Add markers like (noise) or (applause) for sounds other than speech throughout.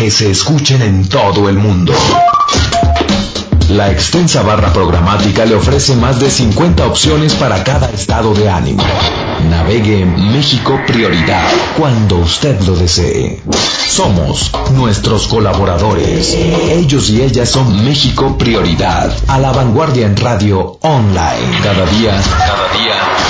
que se escuchen en todo el mundo. La extensa barra programática le ofrece más de 50 opciones para cada estado de ánimo. Navegue México Prioridad cuando usted lo desee. Somos nuestros colaboradores. Ellos y ellas son México Prioridad. A la vanguardia en radio online. Cada día, cada día.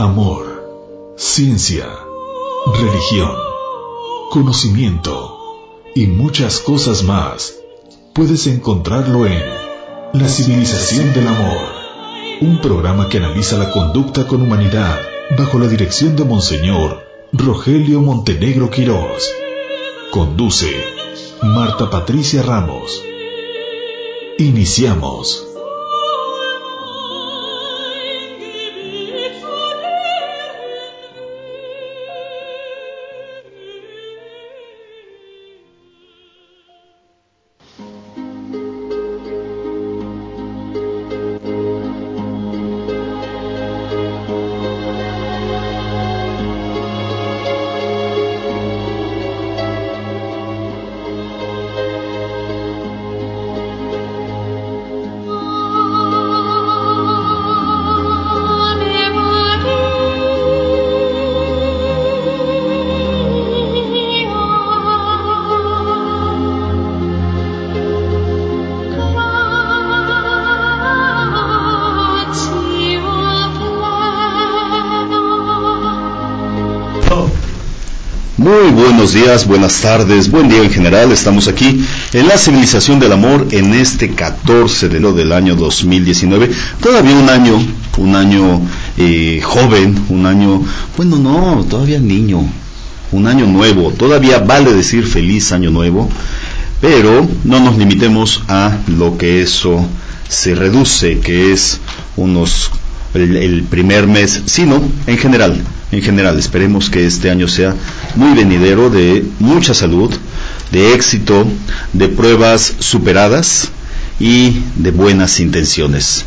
Amor, ciencia, religión, conocimiento y muchas cosas más puedes encontrarlo en La civilización del amor, un programa que analiza la conducta con humanidad bajo la dirección de Monseñor Rogelio Montenegro Quirós. Conduce Marta Patricia Ramos. Iniciamos. Buenos días, buenas tardes, buen día en general. Estamos aquí en la civilización del amor en este 14 de enero del año 2019. Todavía un año, un año eh, joven, un año, bueno, no, todavía niño, un año nuevo. Todavía vale decir feliz año nuevo, pero no nos limitemos a lo que eso se reduce, que es unos el, el primer mes, sino en general en general. Esperemos que este año sea muy venidero de mucha salud, de éxito, de pruebas superadas y de buenas intenciones.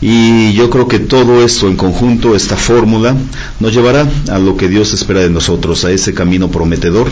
Y yo creo que todo esto en conjunto, esta fórmula, nos llevará a lo que Dios espera de nosotros, a ese camino prometedor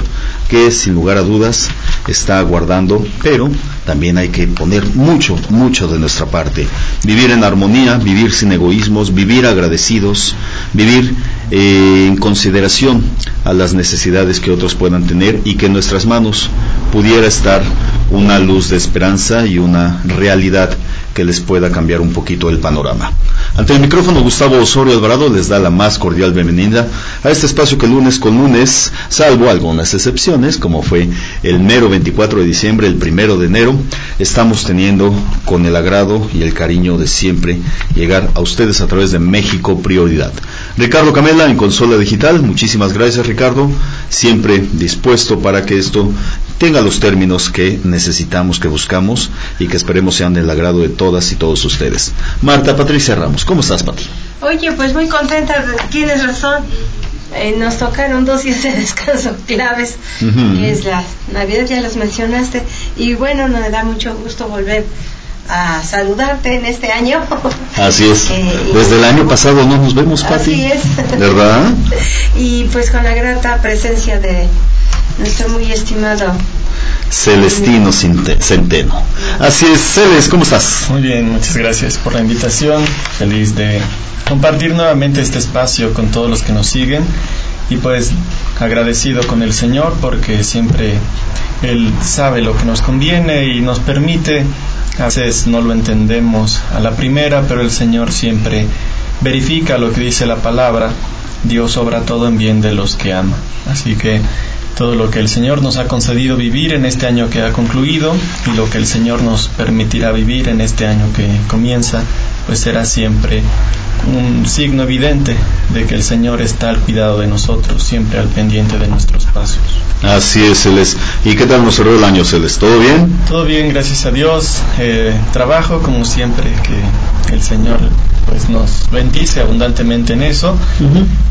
que sin lugar a dudas está aguardando, pero también hay que poner mucho, mucho de nuestra parte. Vivir en armonía, vivir sin egoísmos, vivir agradecidos, vivir eh, en consideración a las necesidades que otros puedan tener y que en nuestras manos pudiera estar una luz de esperanza y una realidad que les pueda cambiar un poquito el panorama. Ante el micrófono Gustavo Osorio Alvarado les da la más cordial bienvenida a este espacio que lunes con lunes, salvo algunas excepciones, como fue el mero 24 de diciembre, el primero de enero, estamos teniendo con el agrado y el cariño de siempre llegar a ustedes a través de México Prioridad. Ricardo Camela en Consola Digital, muchísimas gracias Ricardo, siempre dispuesto para que esto tenga los términos que necesitamos, que buscamos y que esperemos sean del agrado de todas y todos ustedes. Marta Patricia Ramos, ¿cómo estás, Pati? Oye, pues muy contenta, tienes razón. Eh, nos tocaron dos días de descanso claves, Ujú. que es la Navidad, ya los mencionaste, y bueno, nos da mucho gusto volver a saludarte en este año. Así es. (laughs) Eh, y- Desde el año pasado no nos vemos, Pati. Así es. (laughs) ¿Verdad? (laughs) Y pues con la grata presencia de nuestro muy estimado Celestino Centeno. Así es, Celes, ¿cómo estás? Muy bien, muchas gracias por la invitación. Feliz de compartir nuevamente este espacio con todos los que nos siguen y pues agradecido con el Señor porque siempre Él sabe lo que nos conviene y nos permite. A veces no lo entendemos a la primera, pero el Señor siempre verifica lo que dice la palabra. Dios obra todo en bien de los que ama. Así que todo lo que el Señor nos ha concedido vivir en este año que ha concluido y lo que el Señor nos permitirá vivir en este año que comienza, pues será siempre un signo evidente de que el Señor está al cuidado de nosotros, siempre al pendiente de nuestros pasos. Así es, Celeste. ¿Y qué tal nos cerró el año, Celeste? ¿Todo bien? Todo bien, gracias a Dios. Eh, trabajo como siempre, que el Señor pues nos bendice abundantemente en eso,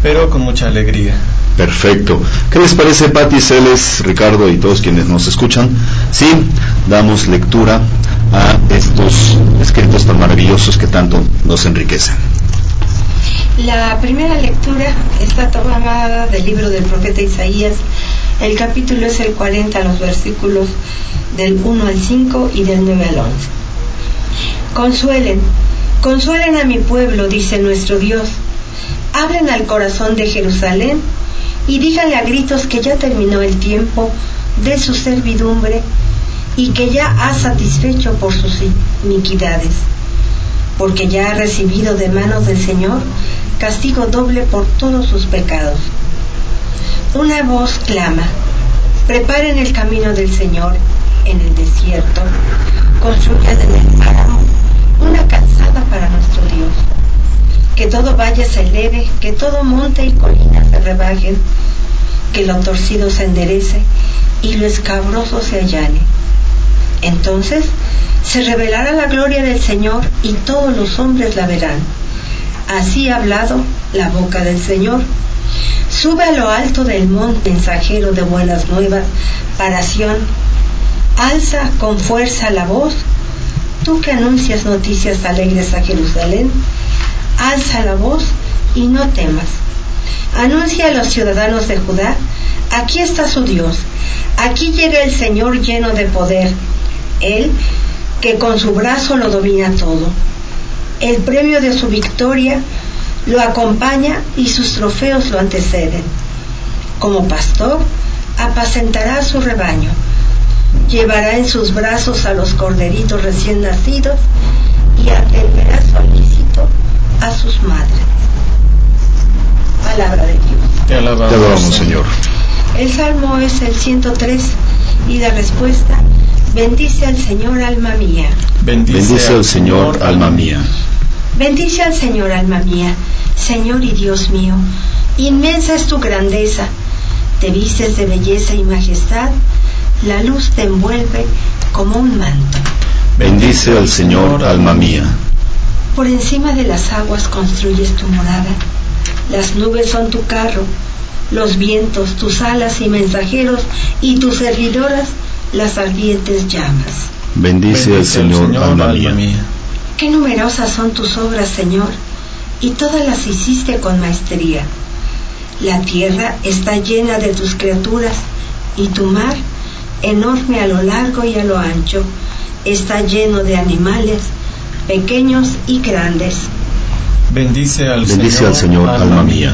pero con mucha alegría. Perfecto. ¿Qué les parece, Patti, Celes, Ricardo y todos quienes nos escuchan? Sí, damos lectura a estos escritos tan maravillosos que tanto nos enriquecen. La primera lectura está tomada del libro del profeta Isaías. El capítulo es el 40, los versículos del 1 al 5 y del 9 al 11. Consuelen, consuelen a mi pueblo, dice nuestro Dios. Hablen al corazón de Jerusalén y díganle a gritos que ya terminó el tiempo de su servidumbre y que ya ha satisfecho por sus iniquidades, porque ya ha recibido de manos del Señor castigo doble por todos sus pecados. Una voz clama, preparen el camino del Señor en el desierto, construyan en el páramo una calzada para nuestro Dios. Que todo valle se eleve, que todo monte y colina se rebajen, que lo torcido se enderece y lo escabroso se allane. Entonces se revelará la gloria del Señor y todos los hombres la verán. Así ha hablado la boca del Señor. Sube a lo alto del monte mensajero de buenas nuevas para Sión. Alza con fuerza la voz, tú que anuncias noticias alegres a Jerusalén alza la voz y no temas. Anuncia a los ciudadanos de Judá, aquí está su Dios, aquí llega el Señor lleno de poder, Él que con su brazo lo domina todo. El premio de su victoria lo acompaña y sus trofeos lo anteceden. Como pastor, apacentará su rebaño, llevará en sus brazos a los corderitos recién nacidos y atenderá solícito a sus madres. Palabra de Dios. Te alabamos, Señor. El salmo es el 103 y la respuesta, bendice al Señor alma mía. Bendice al Señor, alma mía. Bendice al Señor alma mía, Señor y Dios mío. Inmensa es tu grandeza, te vistes de belleza y majestad, la luz te envuelve como un manto. Bendice al Señor, alma mía. Por encima de las aguas construyes tu morada. Las nubes son tu carro, los vientos tus alas y mensajeros, y tus servidoras las ardientes llamas. Bendice al Señor, alma mía. Qué numerosas son tus obras, Señor, y todas las hiciste con maestría. La tierra está llena de tus criaturas, y tu mar, enorme a lo largo y a lo ancho, está lleno de animales, pequeños y grandes. Bendice al Bendice Señor, al Señor, alma mía.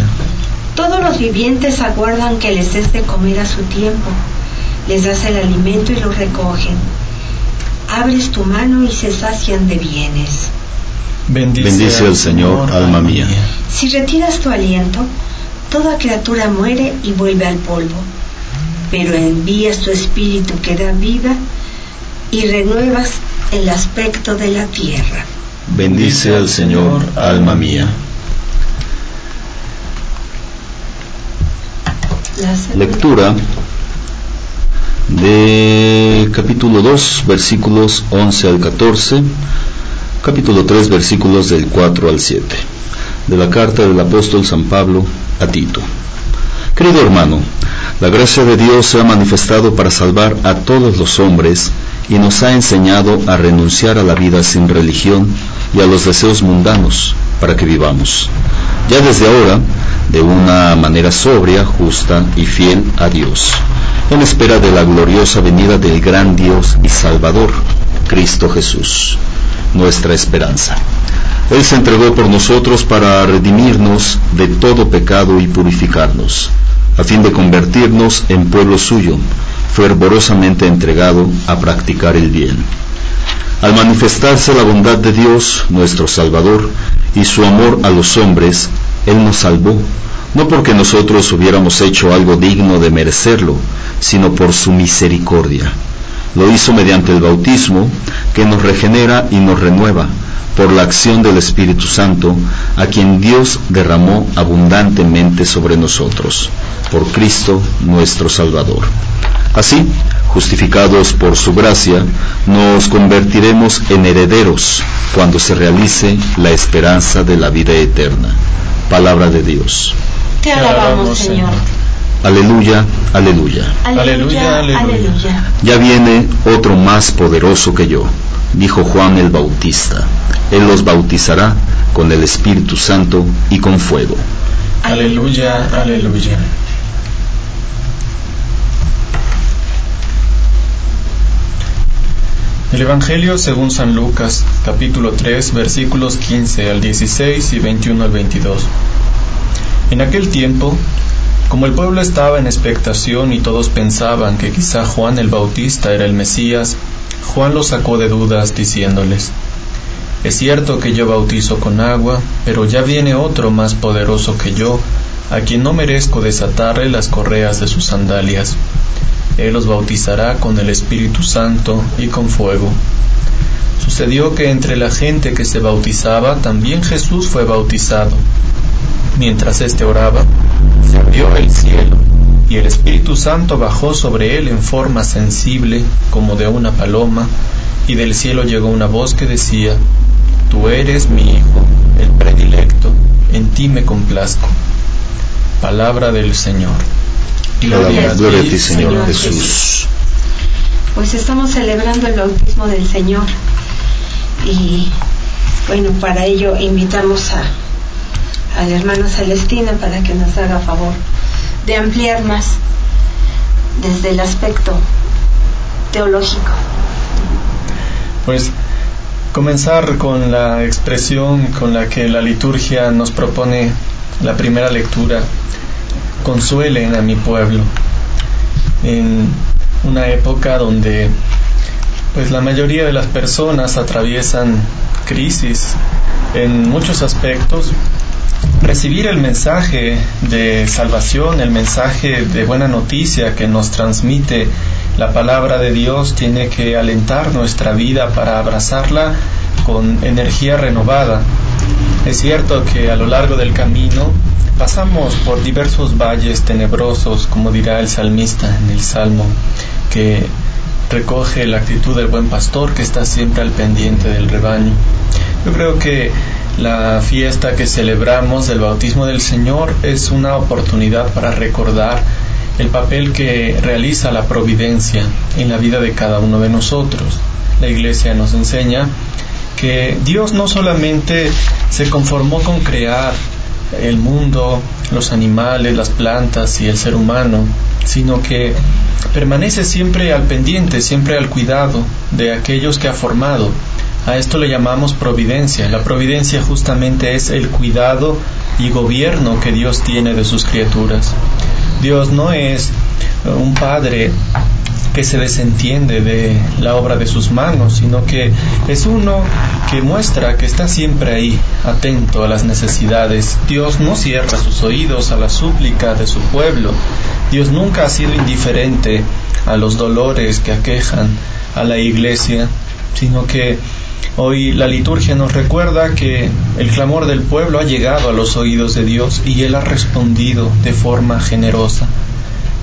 Todos los vivientes aguardan que les des de comer a su tiempo. Les das el alimento y lo recogen. Abres tu mano y se sacian de bienes. Bendice al Señor, alma mía. Si retiras tu aliento, toda criatura muere y vuelve al polvo. Pero envías tu espíritu que da vida y renuevas el aspecto de la tierra. Bendice al Señor, alma mía. Lectura de capítulo 2, versículos 11 al 14, capítulo 3, versículos del 4 al 7, de la carta del apóstol San Pablo a Tito. Querido hermano, la gracia de Dios se ha manifestado para salvar a todos los hombres y nos ha enseñado a renunciar a la vida sin religión y a los deseos mundanos para que vivamos, ya desde ahora, de una manera sobria, justa y fiel a Dios, en espera de la gloriosa venida del gran Dios y Salvador, Cristo Jesús, nuestra esperanza. Él se entregó por nosotros para redimirnos de todo pecado y purificarnos, a fin de convertirnos en pueblo suyo, fervorosamente entregado a practicar el bien. Al manifestarse la bondad de Dios, nuestro Salvador, y su amor a los hombres, Él nos salvó, no porque nosotros hubiéramos hecho algo digno de merecerlo, sino por su misericordia. Lo hizo mediante el bautismo que nos regenera y nos renueva por la acción del Espíritu Santo, a quien Dios derramó abundantemente sobre nosotros, por Cristo nuestro Salvador. Así, justificados por su gracia, nos convertiremos en herederos cuando se realice la esperanza de la vida eterna. Palabra de Dios. Te alabamos, Señor. Aleluya, aleluya. Aleluya, aleluya. Ya viene otro más poderoso que yo, dijo Juan el Bautista. Él los bautizará con el Espíritu Santo y con fuego. Aleluya, aleluya. El Evangelio según San Lucas, capítulo 3, versículos 15 al 16 y 21 al 22. En aquel tiempo, como el pueblo estaba en expectación y todos pensaban que quizá Juan el Bautista era el Mesías, Juan los sacó de dudas diciéndoles, Es cierto que yo bautizo con agua, pero ya viene otro más poderoso que yo, a quien no merezco desatarle las correas de sus sandalias. Él los bautizará con el Espíritu Santo y con fuego. Sucedió que entre la gente que se bautizaba también Jesús fue bautizado. Mientras éste oraba, se abrió el cielo y el Espíritu Santo bajó sobre él en forma sensible como de una paloma, y del cielo llegó una voz que decía, Tú eres mi Hijo, el predilecto, en ti me complazco. Palabra del Señor. Gloria, a ti, Señor, Jesús. Pues estamos celebrando el bautismo del Señor y bueno, para ello invitamos a, a la hermana Celestina para que nos haga favor de ampliar más desde el aspecto teológico. Pues comenzar con la expresión con la que la liturgia nos propone la primera lectura, consuelen a mi pueblo, en una época donde pues la mayoría de las personas atraviesan crisis en muchos aspectos, recibir el mensaje de salvación, el mensaje de buena noticia que nos transmite la palabra de Dios tiene que alentar nuestra vida para abrazarla con energía renovada. Es cierto que a lo largo del camino pasamos por diversos valles tenebrosos, como dirá el salmista en el Salmo, que recoge la actitud del buen pastor que está siempre al pendiente del rebaño. Yo creo que la fiesta que celebramos del bautismo del Señor es una oportunidad para recordar el papel que realiza la providencia en la vida de cada uno de nosotros. La Iglesia nos enseña que Dios no solamente se conformó con crear el mundo, los animales, las plantas y el ser humano, sino que permanece siempre al pendiente, siempre al cuidado de aquellos que ha formado a esto le llamamos providencia. La providencia justamente es el cuidado y gobierno que Dios tiene de sus criaturas. Dios no es un padre que se desentiende de la obra de sus manos, sino que es uno que muestra que está siempre ahí, atento a las necesidades. Dios no cierra sus oídos a la súplica de su pueblo. Dios nunca ha sido indiferente a los dolores que aquejan a la iglesia, sino que Hoy la liturgia nos recuerda que el clamor del pueblo ha llegado a los oídos de Dios y Él ha respondido de forma generosa.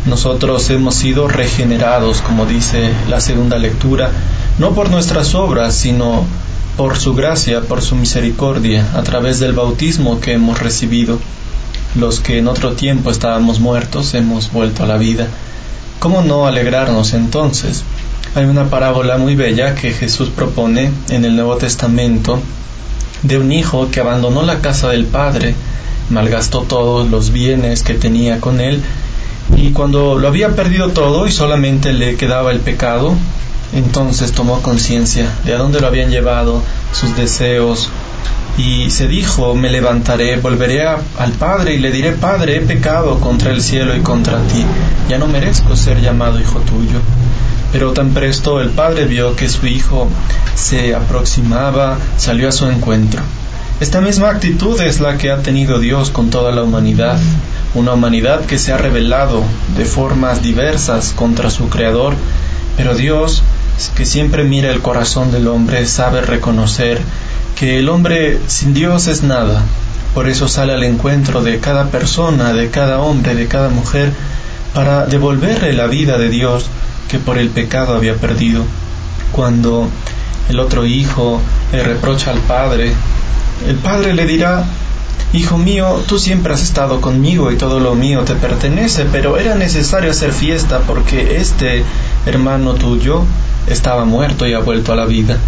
Nosotros hemos sido regenerados, como dice la segunda lectura, no por nuestras obras, sino por su gracia, por su misericordia, a través del bautismo que hemos recibido. Los que en otro tiempo estábamos muertos hemos vuelto a la vida. ¿Cómo no alegrarnos entonces? Hay una parábola muy bella que Jesús propone en el Nuevo Testamento de un hijo que abandonó la casa del padre, malgastó todos los bienes que tenía con él y cuando lo había perdido todo y solamente le quedaba el pecado, entonces tomó conciencia de a dónde lo habían llevado sus deseos y se dijo, me levantaré, volveré al Padre y le diré, Padre, he pecado contra el cielo y contra ti, ya no merezco ser llamado hijo tuyo. Pero tan presto el padre vio que su hijo se aproximaba, salió a su encuentro. Esta misma actitud es la que ha tenido Dios con toda la humanidad, una humanidad que se ha rebelado de formas diversas contra su Creador, pero Dios que siempre mira el corazón del hombre, sabe reconocer que el hombre sin Dios es nada. Por eso sale al encuentro de cada persona, de cada hombre, de cada mujer, para devolverle la vida de Dios que por el pecado había perdido. Cuando el otro hijo le reprocha al padre, el padre le dirá, Hijo mío, tú siempre has estado conmigo y todo lo mío te pertenece, pero era necesario hacer fiesta porque este hermano tuyo estaba muerto y ha vuelto a la vida.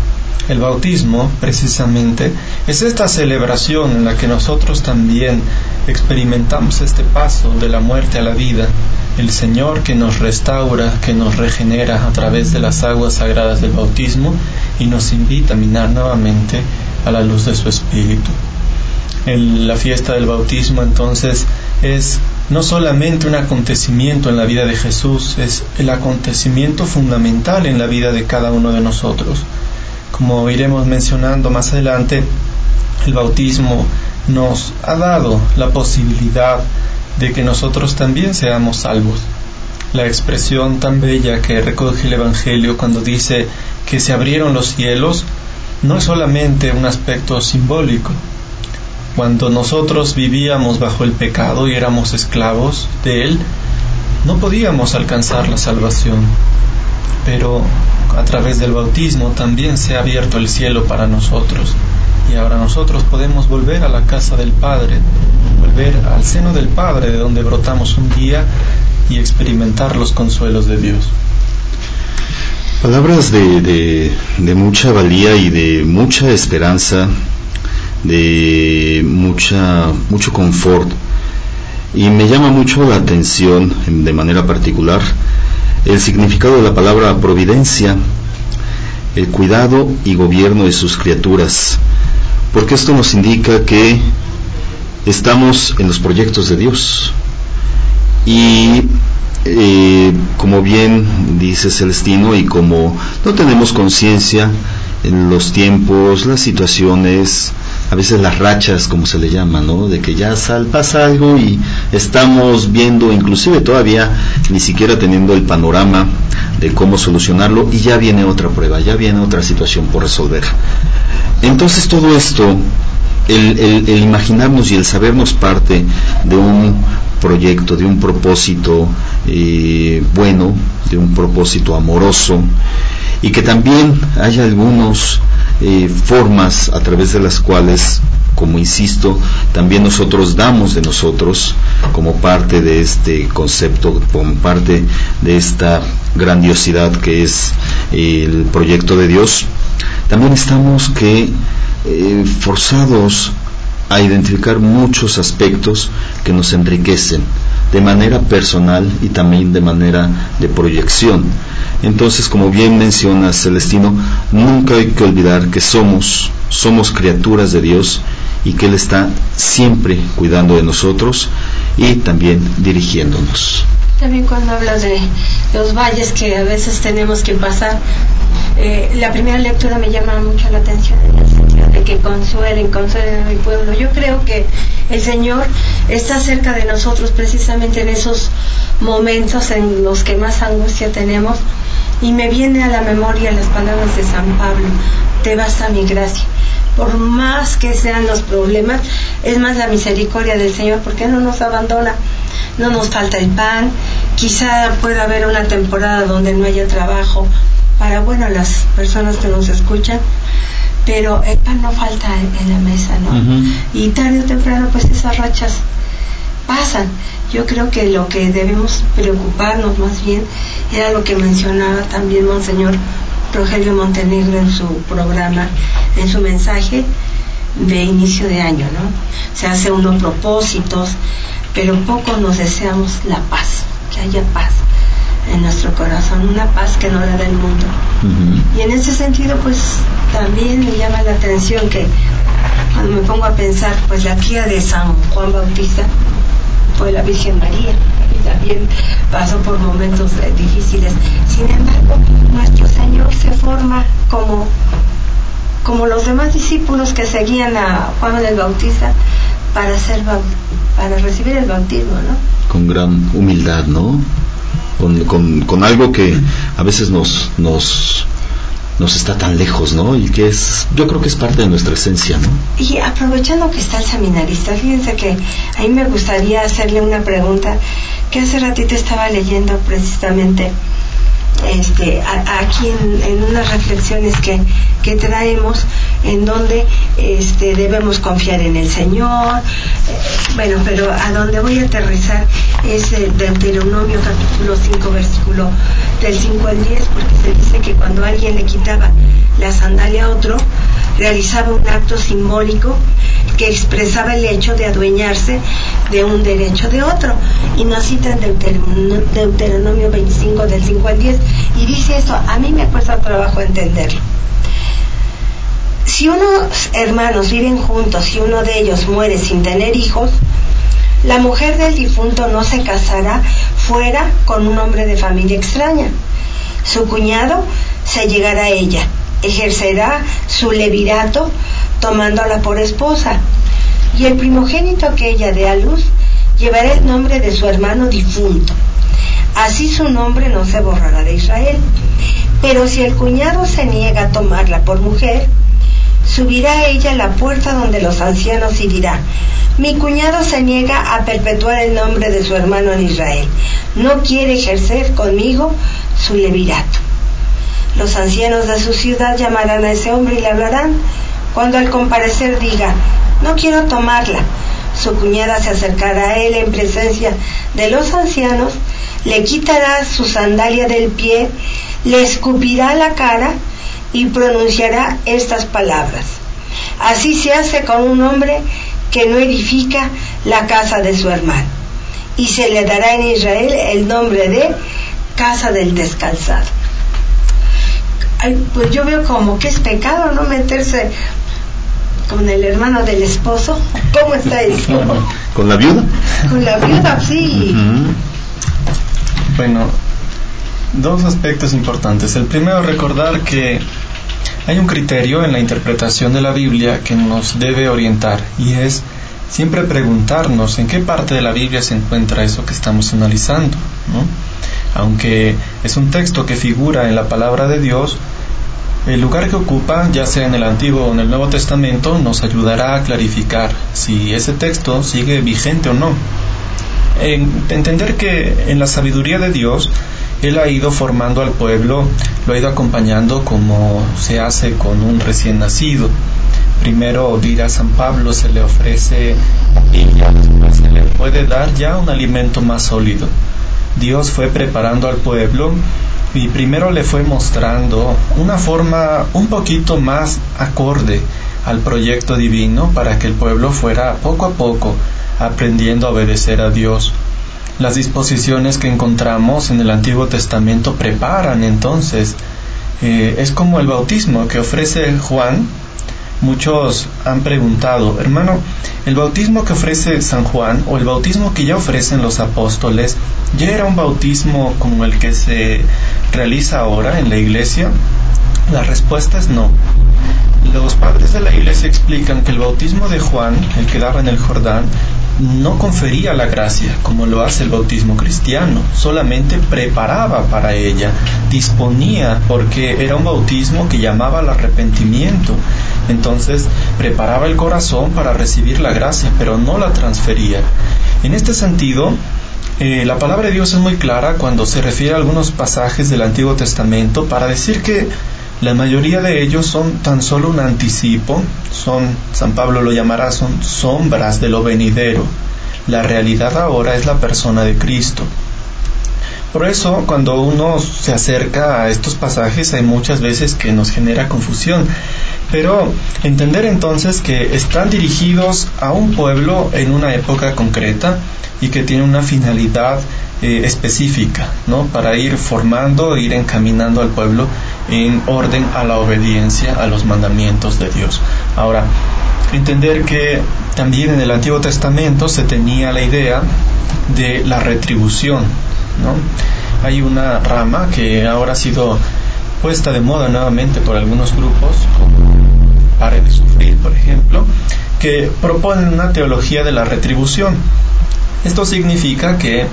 El bautismo, precisamente, es esta celebración en la que nosotros también experimentamos este paso de la muerte a la vida, el Señor que nos restaura, que nos regenera a través de las aguas sagradas del bautismo y nos invita a minar nuevamente a la luz de su Espíritu. En la fiesta del bautismo entonces es no solamente un acontecimiento en la vida de Jesús, es el acontecimiento fundamental en la vida de cada uno de nosotros. Como iremos mencionando más adelante, el bautismo nos ha dado la posibilidad de que nosotros también seamos salvos. La expresión tan bella que recoge el Evangelio cuando dice que se abrieron los cielos no es solamente un aspecto simbólico. Cuando nosotros vivíamos bajo el pecado y éramos esclavos de él, no podíamos alcanzar la salvación. Pero a través del bautismo también se ha abierto el cielo para nosotros y ahora nosotros podemos volver a la casa del Padre, volver al seno del Padre de donde brotamos un día y experimentar los consuelos de Dios. Palabras de, de, mucha valía y de mucha esperanza, de mucha, mucho confort. Y me llama mucho la atención, de manera particular, el significado de la palabra providencia, el cuidado y gobierno de sus criaturas, porque esto nos indica que estamos en los proyectos de Dios. Y eh, como bien dice Celestino, y como no tenemos conciencia en los tiempos, las situaciones, a veces las rachas, como se le llama, ¿no? De que ya sal, pasa algo y estamos viendo, inclusive todavía ni siquiera teniendo el panorama de cómo solucionarlo y ya viene otra prueba, ya viene otra situación por resolver. Entonces todo esto, el, imaginarnos y el sabernos parte de un proyecto, de un propósito eh, bueno, de un propósito amoroso, y que también haya algunos eh, formas a través de las cuales, como insisto, también nosotros damos de nosotros como parte de este concepto, como parte de esta grandiosidad que es el proyecto de Dios, también estamos que eh, forzados a identificar muchos aspectos que nos enriquecen de manera personal y también de manera de proyección. Entonces, como bien menciona Celestino, nunca hay que olvidar que somos, somos criaturas de Dios y que Él está siempre cuidando de nosotros y también dirigiéndonos. También cuando hablas de los valles que a veces tenemos que pasar, eh, la primera lectura me llama mucho la atención en el de que consuelen, consuelen a mi pueblo. Yo creo que el Señor está cerca de nosotros precisamente en esos momentos en los que más angustia tenemos y me viene a la memoria las palabras de San Pablo, te basta mi gracia. Por más que sean los problemas, es más la misericordia del Señor porque no nos abandona, no nos falta el pan, quizá pueda haber una temporada donde no haya trabajo para, bueno, las personas que nos escuchan, pero el pan no falta en la mesa, ¿no? Y tarde o temprano, pues esas rachas pasan. Yo creo que lo que debemos preocuparnos más bien era lo que mencionaba también Monseñor Rogelio Montenegro en su programa, en su mensaje de inicio de año, ¿no? Se hace unos propósitos, pero poco nos deseamos la paz, que haya paz en nuestro corazón, una paz que no la da el mundo. Y en ese sentido, pues también me llama la atención que cuando me pongo a pensar, pues la tía de San Juan Bautista, fue la Virgen María y también pasó por momentos eh, difíciles. Sin embargo, nuestro Señor se forma como, como los demás discípulos que seguían a Juan el Bautista para, ser, para recibir el bautismo, ¿no? Con gran humildad, ¿no? Con, con, algo que a veces nos nos está tan lejos, ¿no? Y que es, yo creo que es parte de nuestra esencia, ¿no? Y aprovechando que está el seminarista, fíjense que a mí me gustaría hacerle una pregunta que hace ratito estaba leyendo precisamente este, aquí en, unas reflexiones que, que, traemos en donde este, debemos confiar en el Señor. Eh, bueno, pero a donde voy a aterrizar es el Deuteronomio capítulo 5, versículo del 5 al 10, porque se dice que cuando alguien le quitaba la sandalia a otro, realizaba un acto simbólico que expresaba el hecho de adueñarse de un derecho de otro. Y nos citan Deuteronomio 25 del 5 al 10. Y dice esto, a mí me cuesta trabajo entenderlo. Si unos hermanos viven juntos y uno de ellos muere sin tener hijos, la mujer del difunto no se casará fuera con un hombre de familia extraña. Su cuñado se llegará a ella, ejercerá su levirato tomándola por esposa. Y el primogénito que ella dé a luz llevará el nombre de su hermano difunto. Así su nombre no se borrará de Israel. Pero si el cuñado se niega a tomarla por mujer, subirá ella a la puerta donde los ancianos y mi cuñado se niega a perpetuar el nombre de su hermano en Israel. No quiere ejercer conmigo su levirato. Los ancianos de su ciudad llamarán a ese hombre y le hablarán. Cuando al comparecer diga, no quiero tomarla, su cuñada se acercará a él en presencia de los ancianos, le quitará su sandalia del pie, le escupirá la cara y pronunciará estas palabras. Así se hace con un hombre que no edifica la casa de su hermano. Y se le dará en Israel el nombre de casa del descalzado. pues yo veo como que es pecado no meterse con el hermano del esposo. ¿Cómo está eso? (laughs) ¿Con la viuda? Con la viuda, sí. Bueno, dos aspectos importantes. El primero, recordar que hay un criterio en la interpretación de la Biblia que nos debe orientar y es siempre preguntarnos en qué parte de la Biblia se encuentra eso que estamos analizando. Aunque es un texto que figura en la palabra de Dios, el lugar que ocupa, ya sea en el Antiguo o en el Nuevo Testamento, nos ayudará a clarificar si ese texto sigue vigente o no. entender que en la sabiduría de Dios, Él ha ido formando al pueblo, lo ha ido acompañando como se hace con un recién nacido. Primero, dirá San Pablo, se le ofrece y después se le puede dar ya un alimento más sólido. Dios fue preparando al pueblo y primero le fue mostrando una forma un poquito más acorde al proyecto divino para que el pueblo fuera poco a poco aprendiendo a obedecer a Dios. Las disposiciones que encontramos en el Antiguo Testamento preparan entonces, eh, es como el bautismo que ofrece Juan Muchos han preguntado, hermano, ¿el bautismo que ofrece San Juan o el bautismo que ya ofrecen los apóstoles ya era un bautismo como el que se realiza ahora en la iglesia? La respuesta es no. Los padres de la iglesia explican que el bautismo de Juan, el que daba en el Jordán, no confería la gracia como lo hace el bautismo cristiano, solamente preparaba para ella, disponía porque era un bautismo que llamaba al arrepentimiento. Entonces preparaba el corazón para recibir la gracia, pero no la transfería. En este sentido, eh, la palabra de Dios es muy clara cuando se refiere a algunos pasajes del Antiguo Testamento para decir que la mayoría de ellos son tan solo un anticipo, son, San Pablo lo llamará, son sombras de lo venidero. La realidad ahora es la persona de Cristo. Por eso, cuando uno se acerca a estos pasajes, hay muchas veces que nos genera confusión. Pero entender entonces que están dirigidos a un pueblo en una época concreta y que tiene una finalidad eh, específica, ¿no? Para ir formando, ir encaminando al pueblo en orden a la obediencia a los mandamientos de Dios. Ahora, entender que también en el Antiguo Testamento se tenía la idea de la retribución. Hay una rama que ahora ha sido puesta de moda nuevamente por algunos grupos, como Pare de Sufrir, por ejemplo, que proponen una teología de la retribución. Esto significa que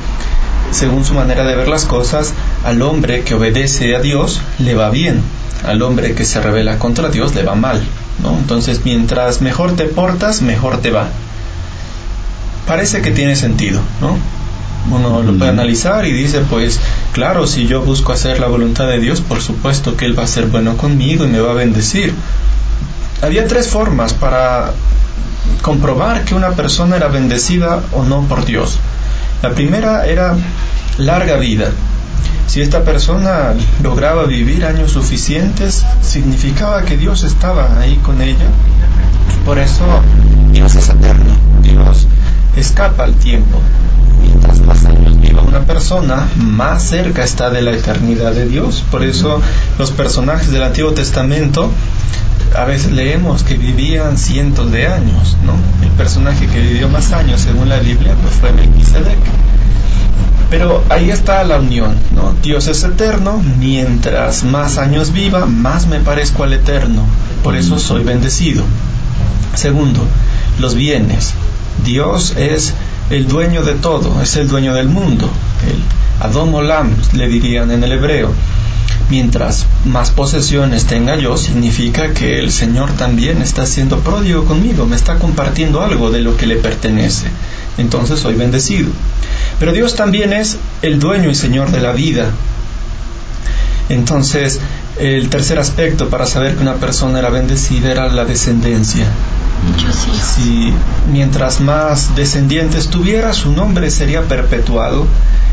según su manera de ver las cosas, al hombre que obedece a Dios le va bien, al hombre que se revela contra Dios le va mal. ¿no? Entonces, mientras mejor te portas, mejor te va. Parece que tiene sentido, ¿no? Uno lo puede analizar y dice, pues claro, si yo busco hacer la voluntad de Dios, por supuesto que Él va a ser bueno conmigo y me va a bendecir. Había tres formas para comprobar que una persona era bendecida o no por Dios. La primera era larga vida. Si esta persona lograba vivir años suficientes, significaba que Dios estaba ahí con ella. Por eso Dios es eterno. Dios escapa al tiempo. Mientras más años viva una persona, más cerca está de la eternidad de Dios. Por eso los personajes del Antiguo Testamento a veces leemos que vivían cientos de años, ¿no? El personaje que vivió más años según la Biblia pues fue Melquisedec. Pero ahí está la unión, ¿no? Dios es eterno, mientras más años viva, más me parezco al eterno, por eso soy bendecido. Segundo, los bienes. Dios es el dueño de todo, es el dueño del mundo, el Adom Olam le dirían en el hebreo. Mientras más posesiones tenga yo, significa que el Señor también está siendo pródigo conmigo, me está compartiendo algo de lo que le pertenece. Entonces soy bendecido. Pero Dios también es el dueño y Señor de la vida. Entonces, el tercer aspecto para saber que una persona era bendecida era la descendencia. Si mientras más descendientes tuviera, su nombre sería perpetuado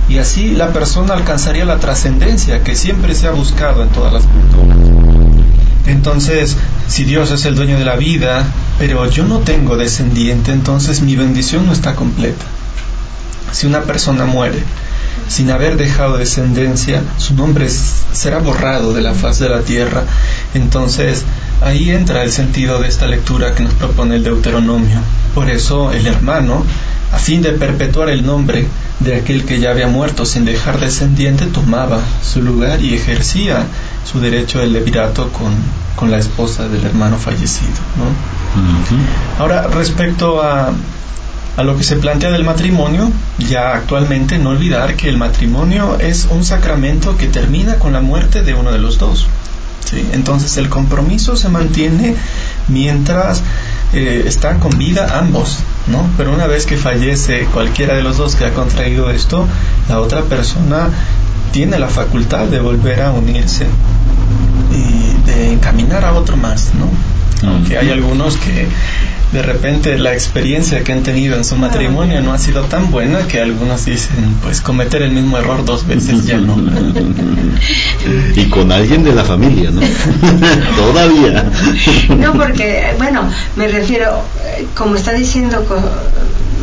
y así la persona alcanzaría la trascendencia que siempre se ha buscado en todas las culturas. Entonces, si Dios es el dueño de la vida, pero yo no tengo descendiente, entonces mi bendición no está completa. Si una persona muere sin haber dejado descendencia, su nombre será borrado de la faz de la tierra. Entonces, ahí entra el sentido de esta lectura que nos propone el Deuteronomio. Por eso el hermano, a fin de perpetuar el nombre de aquel que ya había muerto sin dejar descendiente, tomaba su lugar y ejercía su derecho de levirato con, con la esposa del hermano fallecido. Ahora, respecto a, a lo que se plantea del matrimonio, ya actualmente no olvidar que el matrimonio es un sacramento que termina con la muerte de uno de los dos. Entonces el compromiso se mantiene mientras eh, están con vida ambos, ¿no? Pero una vez que fallece cualquiera de los dos que ha contraído esto, la otra persona tiene la facultad de volver a unirse y de encaminar a otro más, ¿no? Aunque hay algunos que de repente la experiencia que han tenido en su matrimonio no ha sido tan buena que algunos dicen, pues cometer el mismo error dos veces ya no. (laughs) y con alguien de la familia, ¿no? (laughs) Todavía. no, porque, bueno, me refiero, eh, como está diciendo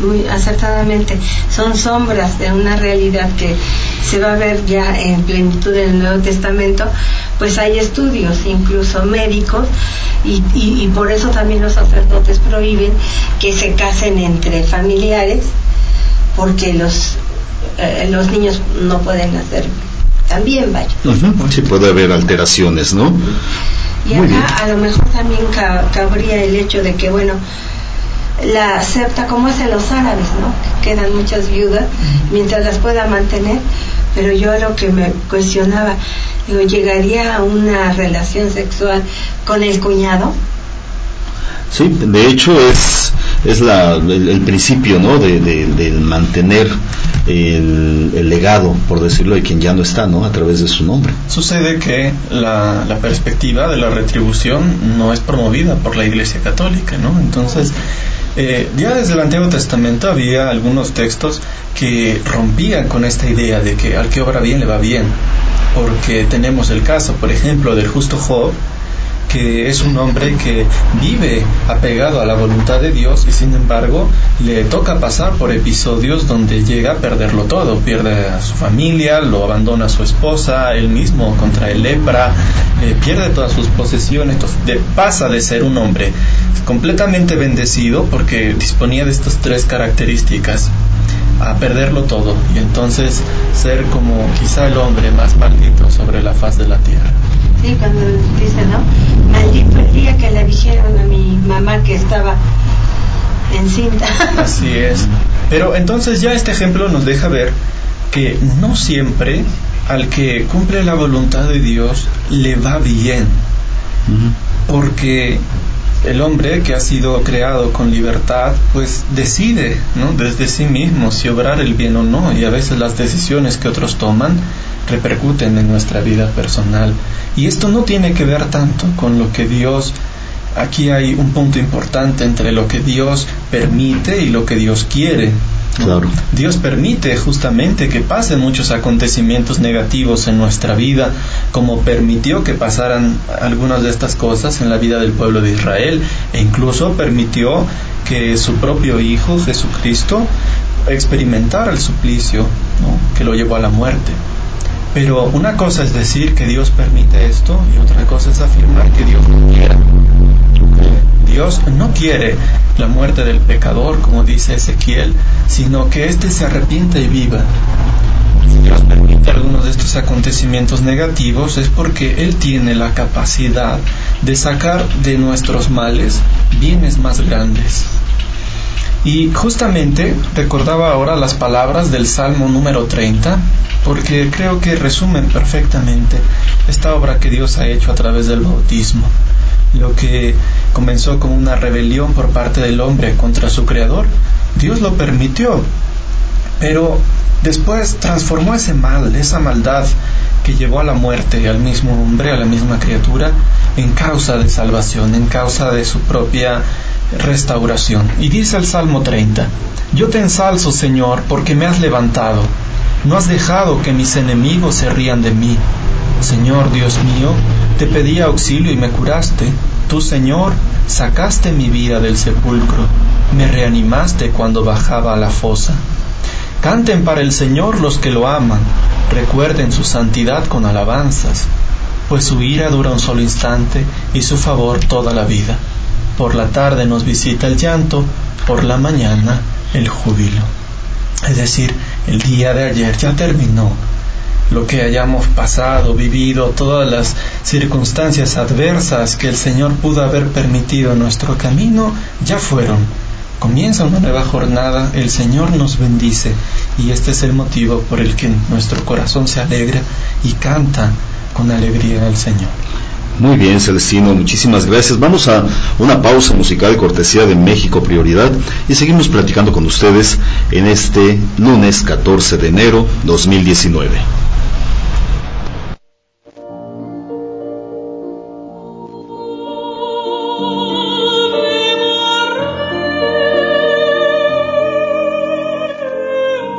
muy acertadamente, son sombras de una realidad que se va a ver ya en plenitud en el Nuevo Testamento, pues hay estudios, incluso médicos, y, y, por eso también los sacerdotes prohíben que se casen entre familiares, porque los, eh, los niños no pueden nacer también, vaya. Sí, puede haber alteraciones, ¿no? Y acá a lo mejor también cabría el hecho de que, bueno, la acepta como hacen los árabes, ¿no? Que quedan muchas viudas mientras las pueda mantener, pero yo lo que me cuestionaba, digo, ¿llegaría a una relación sexual con el cuñado? Sí, de hecho es, es la, el, principio ¿no? de, mantener el, legado, por decirlo, de quien ya no está, ¿no? a través de su nombre. Sucede que la, la perspectiva de la retribución no es promovida por la Iglesia Católica, ¿no? Entonces, eh, ya desde el Antiguo Testamento había algunos textos que rompían con esta idea de que al que obra bien le va bien, porque tenemos el caso, por ejemplo, del justo Job, que es un hombre que vive apegado a la voluntad de Dios y sin embargo le toca pasar por episodios donde llega a perderlo todo, pierde a su familia, lo abandona a su esposa, él mismo contra el lepra, eh, pierde todas sus posesiones, pasa de ser un hombre completamente bendecido porque disponía de estas tres características a perderlo todo y entonces ser como quizá el hombre más maldito sobre la faz de la tierra. Sí, cuando dice, ¿no? Maldito el día que le dijeron a mi mamá que estaba encinta. (laughs) Así es. Pero entonces ya este ejemplo nos deja ver que no siempre al que cumple la voluntad de Dios le va bien, porque el hombre que ha sido creado con libertad, pues decide, ¿no? Desde sí mismo si obrar el bien o no, y a veces las decisiones que otros toman repercuten en nuestra vida personal. Y esto no tiene que ver tanto con lo que Dios aquí hay un punto importante entre lo que Dios permite y lo que Dios quiere. Dios permite justamente que pasen muchos acontecimientos negativos en nuestra vida, como permitió que pasaran algunas de estas cosas en la vida del pueblo de Israel, e incluso permitió que su propio Hijo Jesucristo experimentara el suplicio que lo llevó a la muerte. Pero una cosa es decir que Dios permite esto y otra cosa es afirmar que Dios no quiere. Dios no quiere la muerte del pecador, como dice Ezequiel, sino que éste se arrepiente y viva. Si Dios permite algunos de estos acontecimientos negativos es porque Él tiene la capacidad de sacar de nuestros males bienes más grandes. Y justamente recordaba ahora las palabras del Salmo número 30, porque creo que resumen perfectamente esta obra que Dios ha hecho a través del bautismo lo que comenzó como una rebelión por parte del hombre contra su creador, Dios lo permitió, pero después transformó ese mal, esa maldad que llevó a la muerte al mismo hombre, a la misma criatura, en causa de salvación, en causa de su propia restauración. Y dice el Salmo 30, Yo te ensalzo, Señor, porque me has levantado, no has dejado que mis enemigos se rían de mí. Señor Dios mío, te pedí auxilio y me curaste. Tú, Señor, sacaste mi vida del sepulcro, me reanimaste cuando bajaba a la fosa. Canten para el Señor los que lo aman, recuerden su santidad con alabanzas, pues su ira dura un solo instante y su favor toda la vida. Por la tarde nos visita el llanto, por la mañana el júbilo. Es decir, el día de ayer ya terminó, lo que hayamos pasado, vivido, todas las circunstancias adversas que el Señor pudo haber permitido en nuestro camino, ya fueron. Comienza una nueva jornada, el Señor nos bendice y este es el motivo por el que nuestro corazón se alegra y canta con alegría al Señor. Muy bien, Celestino, muchísimas gracias. Vamos a una pausa musical cortesía de México Prioridad y seguimos platicando con ustedes en este lunes 14 de enero 2019.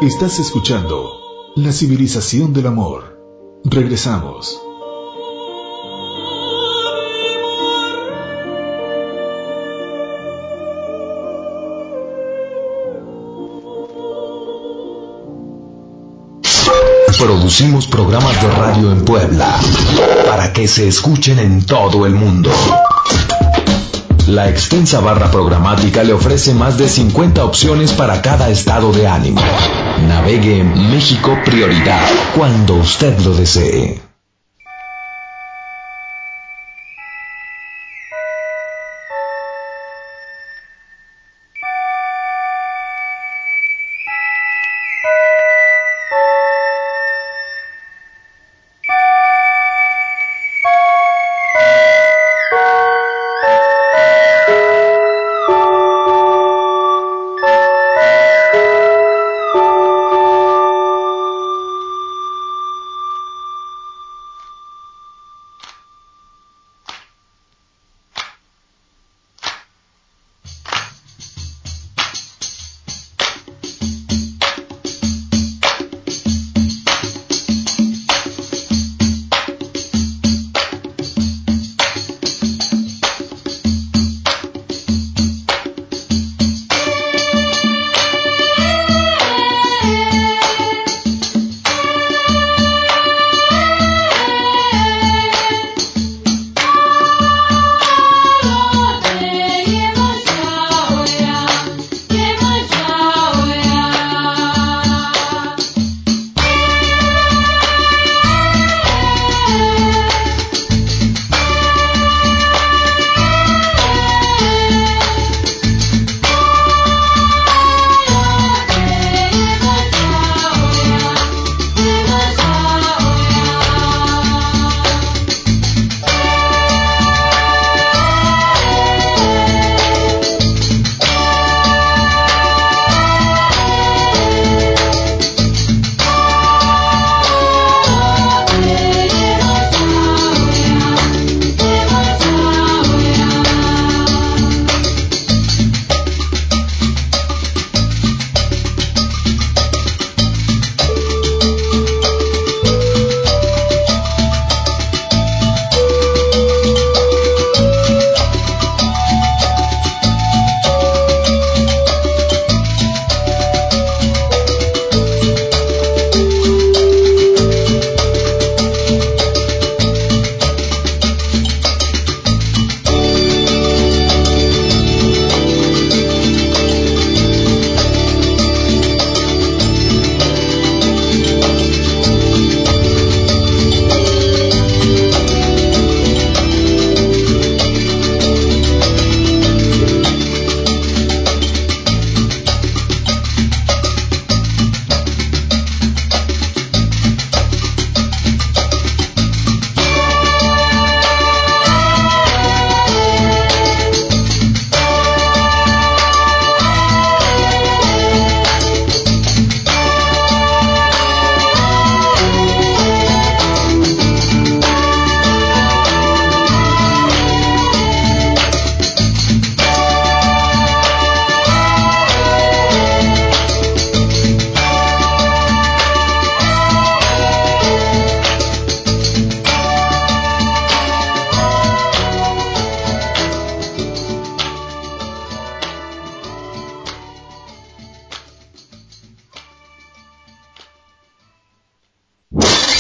Estás escuchando La civilización del amor. Regresamos. Producimos programas de radio en Puebla para que se escuchen en todo el mundo. La extensa barra programática le ofrece más de 50 opciones para cada estado de ánimo. Navegue en México Prioridad cuando usted lo desee.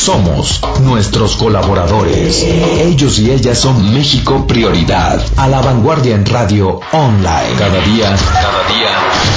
Somos nuestros colaboradores. Ellos y ellas son México Prioridad, a la vanguardia en radio online. Cada día, cada día,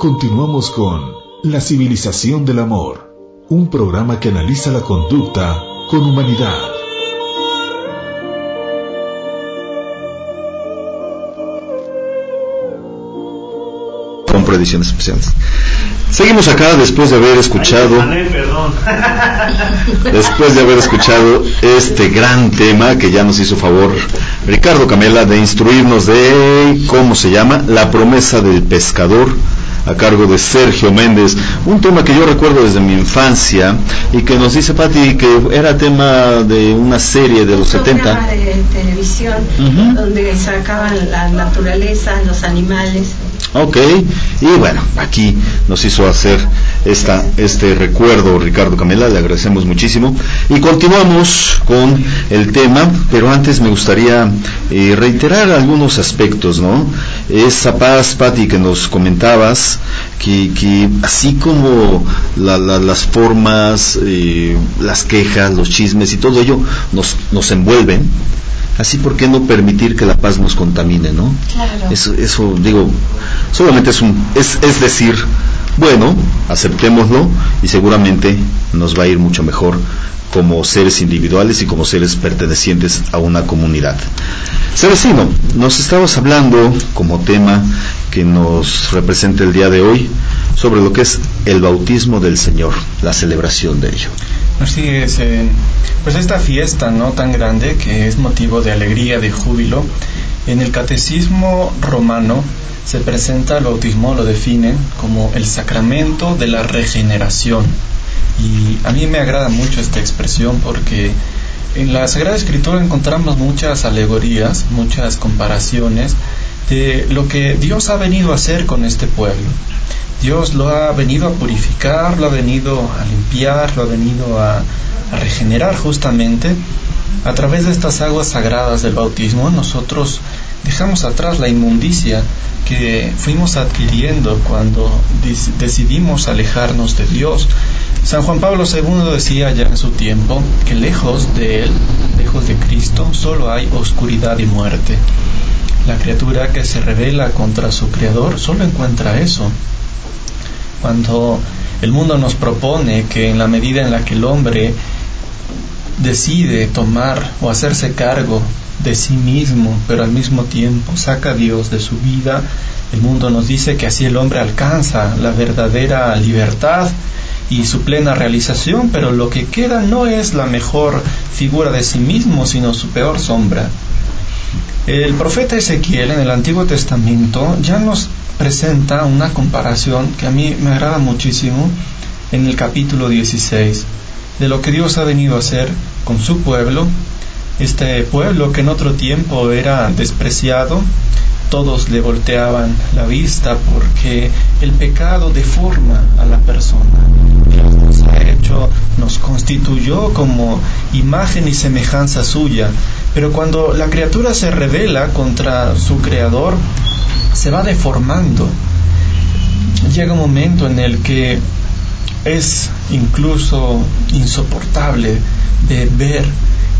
Continuamos con La civilización del amor, un programa que analiza la conducta con humanidad. Compro ediciones especiales. Seguimos acá después de haber escuchado, (laughs) (laughs) después de haber escuchado este gran tema que ya nos hizo favor Ricardo Camela de instruirnos de cómo se llama la promesa del pescador a cargo de Sergio Méndez, un tema que yo recuerdo desde mi infancia y que nos dice Patti que era tema de una serie de los 70. de televisión donde sacaban la naturaleza, los animales. Ok, y bueno, aquí nos hizo hacer esta, este recuerdo Ricardo Camela, le agradecemos muchísimo. Y continuamos con el tema, pero antes me gustaría eh, reiterar algunos aspectos, ¿no? Esa paz, Patti, que nos comentabas, que, que así como las formas, eh, las quejas, los chismes y todo ello nos, nos envuelven, así por qué no permitir que la paz nos contamine, ¿no? Claro. Eso, eso digo, solamente es un, es, es decir, bueno, aceptémoslo y seguramente nos va a ir mucho mejor como seres individuales y como seres pertenecientes a una comunidad. Celestino, nos estabas hablando como tema que nos representa el día de hoy sobre lo que es el bautismo del Señor, la celebración de ello. Así es, eh, pues esta fiesta no tan grande que es motivo de alegría, de júbilo, en el catecismo romano se presenta el bautismo, lo definen como el sacramento de la regeneración. Y a mí me agrada mucho esta expresión porque en la Sagrada Escritura encontramos muchas alegorías, muchas comparaciones de lo que Dios ha venido a hacer con este pueblo. Dios lo ha venido a purificar, lo ha venido a limpiar, lo ha venido a, regenerar justamente. A través de estas aguas sagradas del bautismo nosotros dejamos atrás la inmundicia que fuimos adquiriendo cuando decidimos alejarnos de Dios. San Juan Pablo II decía ya en su tiempo que lejos de Él, lejos de Cristo, solo hay oscuridad y muerte. La criatura que se revela contra su Creador solo encuentra eso. Cuando el mundo nos propone que en la medida en la que el hombre decide tomar o hacerse cargo de sí mismo, pero al mismo tiempo saca a Dios de su vida, el mundo nos dice que así el hombre alcanza la verdadera libertad y su plena realización, pero lo que queda no es la mejor figura de sí mismo, sino su peor sombra. El profeta Ezequiel en el Antiguo Testamento ya nos presenta una comparación que a mí me agrada muchísimo en el capítulo 16 de lo que Dios ha venido a hacer con su pueblo, este pueblo que en otro tiempo era despreciado, todos le volteaban la vista porque el pecado deforma a la persona. Nos ha hecho, nos constituyó como imagen y semejanza suya, pero cuando la criatura se revela contra su creador, se va deformando. Llega un momento en el que es incluso insoportable de ver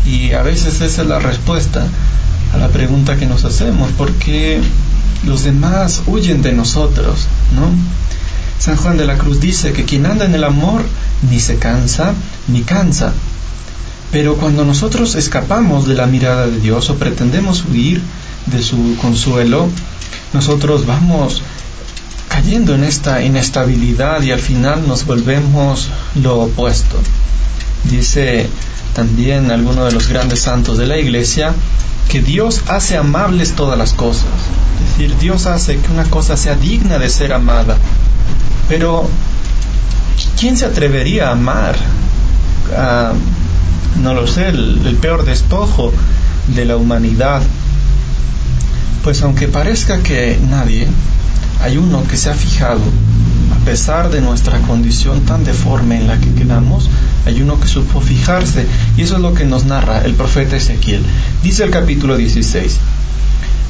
y a veces esa es la respuesta a la pregunta que nos hacemos, ¿por qué los demás huyen de nosotros? ¿no? San Juan de la Cruz dice que quien anda en el amor ni se cansa ni cansa. Pero cuando nosotros escapamos de la mirada de Dios o pretendemos huir de su consuelo, nosotros vamos cayendo en esta inestabilidad y al final nos volvemos lo opuesto. Dice también alguno de los grandes santos de la iglesia que Dios hace amables todas las cosas. Es decir, Dios hace que una cosa sea digna de ser amada. Pero ¿quién se atrevería a amar a, no lo sé, el peor despojo de la humanidad? Pues aunque parezca que nadie, hay uno que se ha fijado, a pesar de nuestra condición tan deforme en la que quedamos, hay uno que supo fijarse, y eso es lo que nos narra el profeta Ezequiel. Dice el capítulo 16,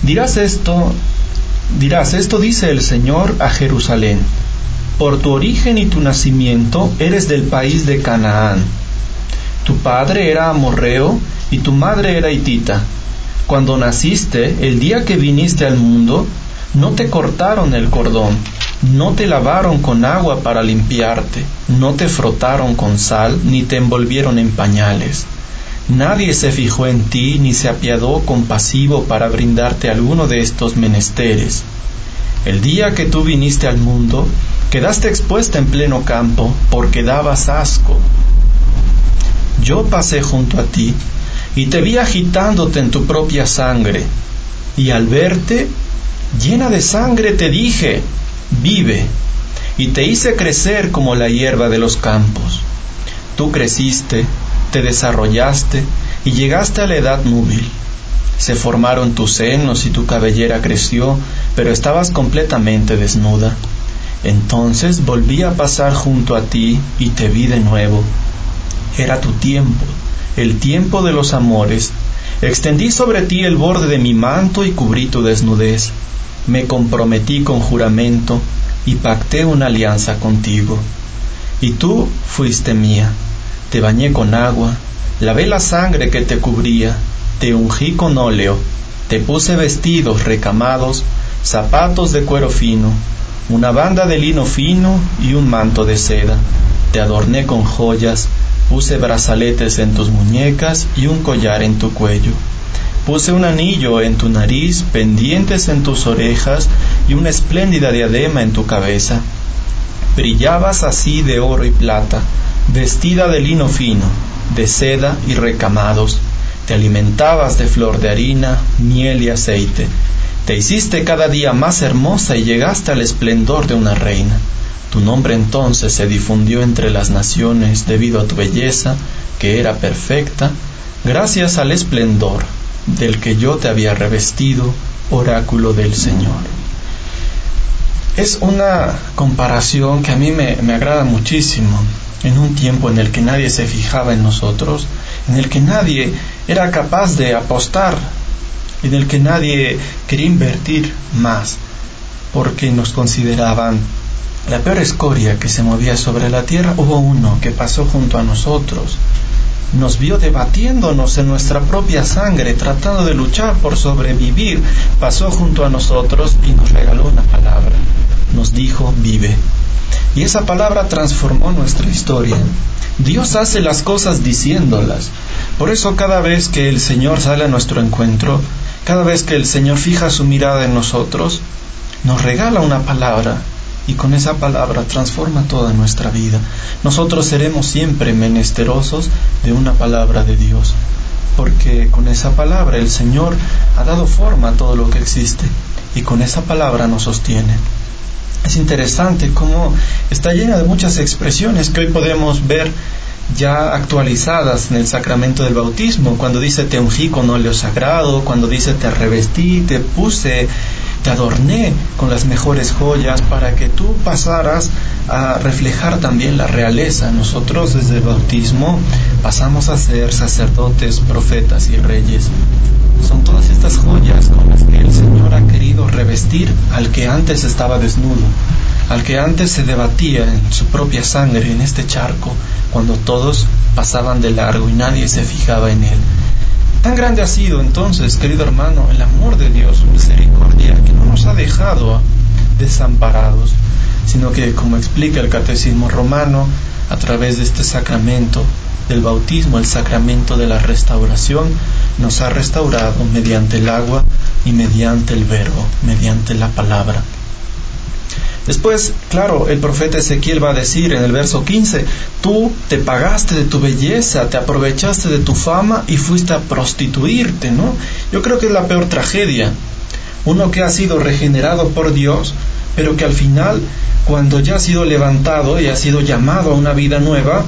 dirás esto, dirás, esto dice el Señor a Jerusalén, por tu origen y tu nacimiento eres del país de Canaán. Tu padre era amorreo y tu madre era hitita. Cuando naciste, el día que viniste al mundo, no te cortaron el cordón, no te lavaron con agua para limpiarte, no te frotaron con sal, ni te envolvieron en pañales. Nadie se fijó en ti, ni se apiadó compasivo para brindarte alguno de estos menesteres. El día que tú viniste al mundo, quedaste expuesta en pleno campo, porque dabas asco. Yo pasé junto a ti, y te vi agitándote en tu propia sangre, y al verte, llena de sangre, te dije, vive, y te hice crecer como la hierba de los campos. Tú creciste, te desarrollaste y llegaste a la edad núbil. Se formaron tus senos y tu cabellera creció, pero estabas completamente desnuda. Entonces volví a pasar junto a ti y te vi de nuevo. Era tu tiempo, el tiempo de los amores. Extendí sobre ti el borde de mi manto y cubrí tu desnudez me comprometí con juramento y pacté una alianza contigo. Y tú fuiste mía, te bañé con agua, lavé la sangre que te cubría, te ungí con óleo, te puse vestidos recamados, zapatos de cuero fino, una banda de lino fino y un manto de seda. Te adorné con joyas, puse brazaletes en tus muñecas y un collar en tu cuello Puse un anillo en tu nariz, pendientes en tus orejas y una espléndida diadema en tu cabeza. Brillabas así de oro y plata, vestida de lino fino, de seda y recamados. Te alimentabas de flor de harina, miel y aceite. Te hiciste cada día más hermosa y llegaste al esplendor de una reina. Tu nombre entonces se difundió entre las naciones debido a tu belleza, que era perfecta, gracias al esplendor del que yo te había revestido, oráculo del Señor. Es una comparación que a mí me, agrada muchísimo, en un tiempo en el que nadie se fijaba en nosotros, en el que nadie era capaz de apostar, en el que nadie quería invertir más, porque nos consideraban la peor escoria que se movía sobre la tierra, hubo uno que pasó junto a nosotros, nos vio debatiéndonos en nuestra propia sangre, tratando de luchar por sobrevivir, pasó junto a nosotros y nos regaló una palabra. Nos dijo, vive. Y esa palabra transformó nuestra historia. Dios hace las cosas diciéndolas. Por eso cada vez que el Señor sale a nuestro encuentro, cada vez que el Señor fija su mirada en nosotros, nos regala una palabra y con esa palabra transforma toda nuestra vida. Nosotros seremos siempre menesterosos de una palabra de Dios, porque con esa palabra el Señor ha dado forma a todo lo que existe y con esa palabra nos sostiene. Es interesante cómo está llena de muchas expresiones que hoy podemos ver ya actualizadas en el sacramento del bautismo, cuando dice te ungí con óleo sagrado, cuando dice te revestí, te puse te adorné con las mejores joyas para que tú pasaras a reflejar también la realeza. Nosotros desde el bautismo pasamos a ser sacerdotes, profetas y reyes. Son todas estas joyas con las que el Señor ha querido revestir al que antes estaba desnudo, al que antes se debatía en su propia sangre en este charco, cuando todos pasaban de largo y nadie se fijaba en él. Tan grande ha sido entonces, querido hermano, el amor de Dios, su misericordia, que no nos ha dejado desamparados, sino que, como explica el Catecismo romano, a través de este sacramento del bautismo, el sacramento de la restauración, nos ha restaurado mediante el agua y mediante el verbo, mediante la palabra. Después, claro, el profeta Ezequiel va a decir en el verso 15, tú te pagaste de tu belleza, te aprovechaste de tu fama y fuiste a prostituirte, ¿no? Yo creo que es la peor tragedia. Uno que ha sido regenerado por Dios pero que al final, cuando ya ha sido levantado y ha sido llamado a una vida nueva,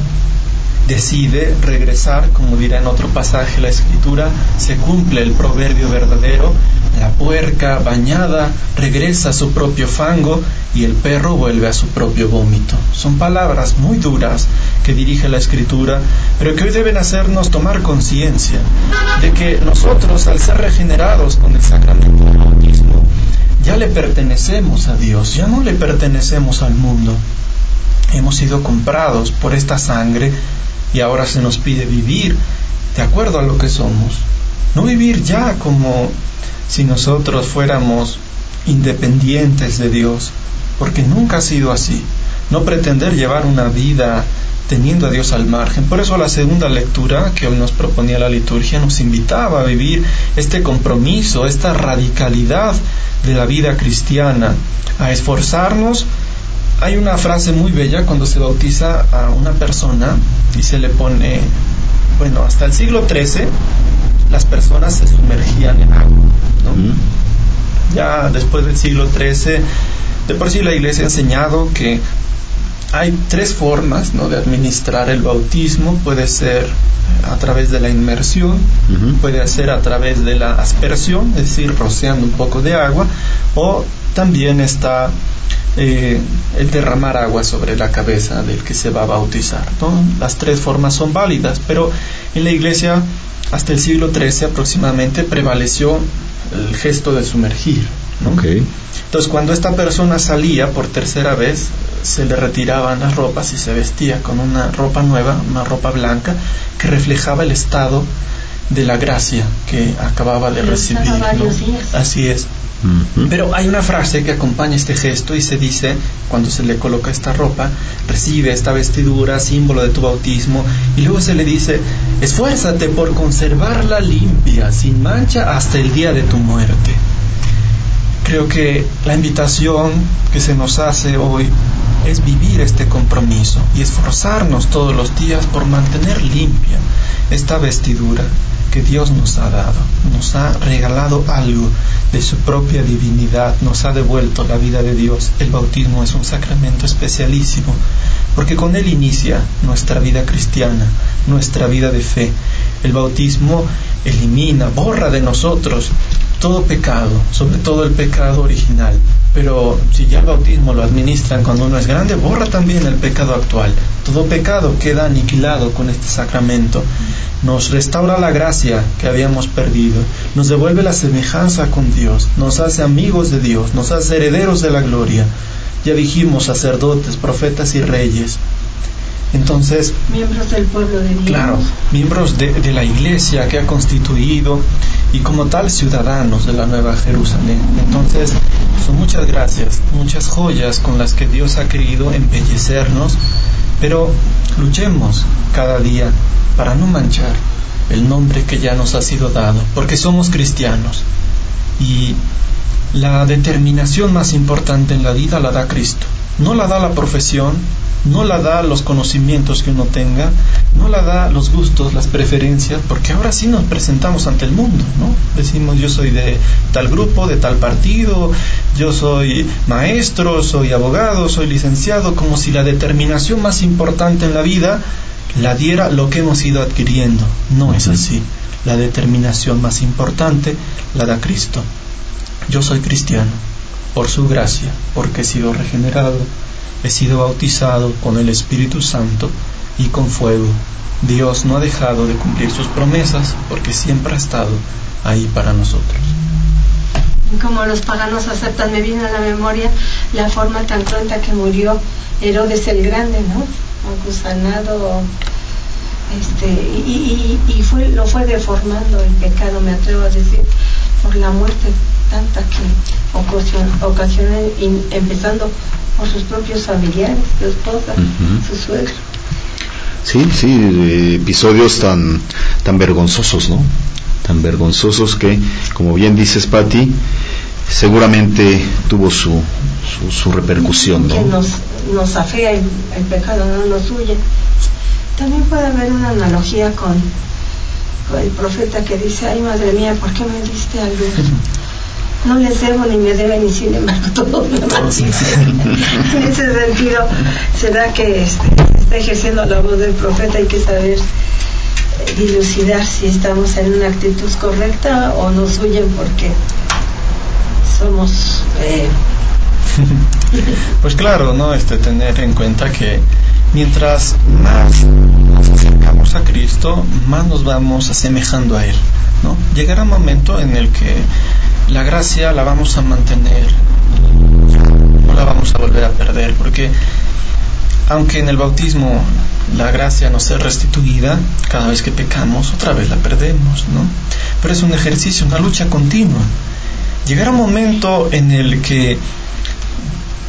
decide regresar, como dirá en otro pasaje la escritura, se cumple el proverbio verdadero, la puerca bañada regresa a su propio fango y el perro vuelve a su propio vómito. Son palabras muy duras que dirige la escritura, pero que hoy deben hacernos tomar conciencia de que nosotros, al ser regenerados con el sacramento del bautismo, ya le pertenecemos a Dios, ya no le pertenecemos al mundo. Hemos sido comprados por esta sangre y ahora se nos pide vivir de acuerdo a lo que somos. No vivir ya como si nosotros fuéramos independientes de Dios, porque nunca ha sido así. No pretender llevar una vida teniendo a Dios al margen. Por eso la segunda lectura que hoy nos proponía la liturgia nos invitaba a vivir este compromiso, esta radicalidad de la vida cristiana, a esforzarnos hay una frase muy bella cuando se bautiza a una persona y se le pone, bueno, hasta el siglo XIII las personas se sumergían en agua. Ya después del siglo XIII, de por sí la iglesia ha enseñado que hay tres formas ¿no? de administrar el bautismo. Puede ser a través de la inmersión, puede ser a través de la aspersión, es decir, rociando un poco de agua, o también está eh, el derramar agua sobre la cabeza del que se va a bautizar. Las tres formas son válidas, pero en la iglesia hasta el siglo XIII aproximadamente prevaleció el gesto de sumergir. Entonces cuando esta persona salía por tercera vez, se le retiraban las ropas y se vestía con una ropa nueva, una ropa blanca, que reflejaba el estado de la gracia que acababa de recibir. Así es. Pero hay una frase que acompaña este gesto y se dice, cuando se le coloca esta ropa, recibe esta vestidura, símbolo de tu bautismo, y luego se le dice, esfuérzate por conservarla limpia, sin mancha, hasta el día de tu muerte. Creo que la invitación que se nos hace hoy es vivir este compromiso y esforzarnos todos los días por mantener limpia esta vestidura que Dios nos ha dado, nos ha regalado algo de su propia divinidad, nos ha devuelto la vida de Dios. El bautismo es un sacramento especialísimo, porque con él inicia nuestra vida cristiana, nuestra vida de fe. El bautismo elimina, borra de nosotros todo pecado, sobre todo el pecado original. Pero si ya el bautismo lo administran cuando uno es grande, borra también el pecado actual. Todo pecado queda aniquilado con este sacramento nos restaura la gracia que habíamos perdido, nos devuelve la semejanza con Dios, nos hace amigos de Dios, nos hace herederos de la gloria. Ya dijimos sacerdotes, profetas y reyes. Entonces, miembros del pueblo de Dios. Claro, miembros de, de la iglesia que ha constituido y como tal ciudadanos de la Nueva Jerusalén. Entonces, son muchas gracias, muchas joyas con las que Dios ha querido embellecernos, pero luchemos cada día para no manchar el nombre que ya nos ha sido dado, porque somos cristianos. Y la determinación más importante en la vida la da Cristo. No la da la profesión, no la da los conocimientos que uno tenga, no la da los gustos, las preferencias, porque ahora sí nos presentamos ante el mundo, ¿no? Decimos yo soy de tal grupo, de tal partido, yo soy maestro, soy abogado, soy licenciado, como si la determinación más importante en la vida la diera lo que hemos ido adquiriendo. No es así. La determinación más importante la da Cristo. Yo soy cristiano por su gracia, porque he sido regenerado, he sido bautizado con el Espíritu Santo y con fuego. Dios no ha dejado de cumplir sus promesas porque siempre ha estado ahí para nosotros. Como los paganos aceptan, me viene a la memoria la forma tan cruenta que murió Herodes el Grande, ¿no? acusanado este, y, y, fue, lo fue deformando el pecado, me atrevo a decir, por la muerte tanta que ocasionó, empezando por sus propios familiares, su esposa, su suegro. Sí, sí, episodios tan, tan vergonzosos, ¿no? Tan vergonzosos que, como bien dices, Patti, seguramente tuvo su, su, repercusión, ¿no? Que nos, nos afea el, pecado, no nos huye. También puede haber una analogía con, el profeta que dice, ay madre mía, ¿por qué me diste a luz? no les debo ni me deben, ni sin embargo (laughs) todos me (laughs) En ese sentido, será que este, está ejerciendo la voz del profeta, hay que saber dilucidar si estamos en una actitud correcta o nos huyen porque somos... Eh, pues claro, ¿no? Este, tener en cuenta que mientras más acercamos a Cristo, más nos vamos asemejando a Él, ¿no? Llegará un momento en el que la gracia la vamos a mantener, no la vamos a volver a perder, porque aunque en el bautismo la gracia no sea restituida, cada vez que pecamos, otra vez la perdemos, ¿no? Pero es un ejercicio, una lucha continua. Llegará un momento en el que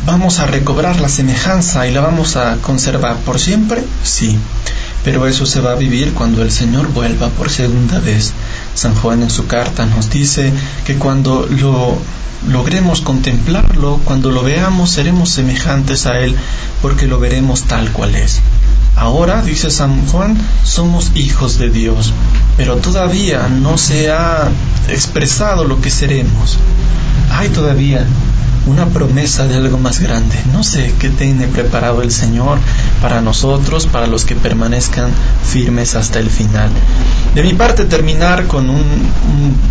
¿Vamos a recobrar la semejanza y la vamos a conservar por siempre? Sí, pero eso se va a vivir cuando el Señor vuelva por segunda vez. San Juan en su carta nos dice que cuando lo logremos contemplarlo, cuando lo veamos, seremos semejantes a Él, porque lo veremos tal cual es. Ahora, dice San Juan, somos hijos de Dios, pero todavía no se ha expresado lo que seremos. Hay todavía una promesa de algo más grande. No sé qué tiene preparado el Señor para nosotros, para los que permanezcan firmes hasta el final. De mi parte, terminar con un,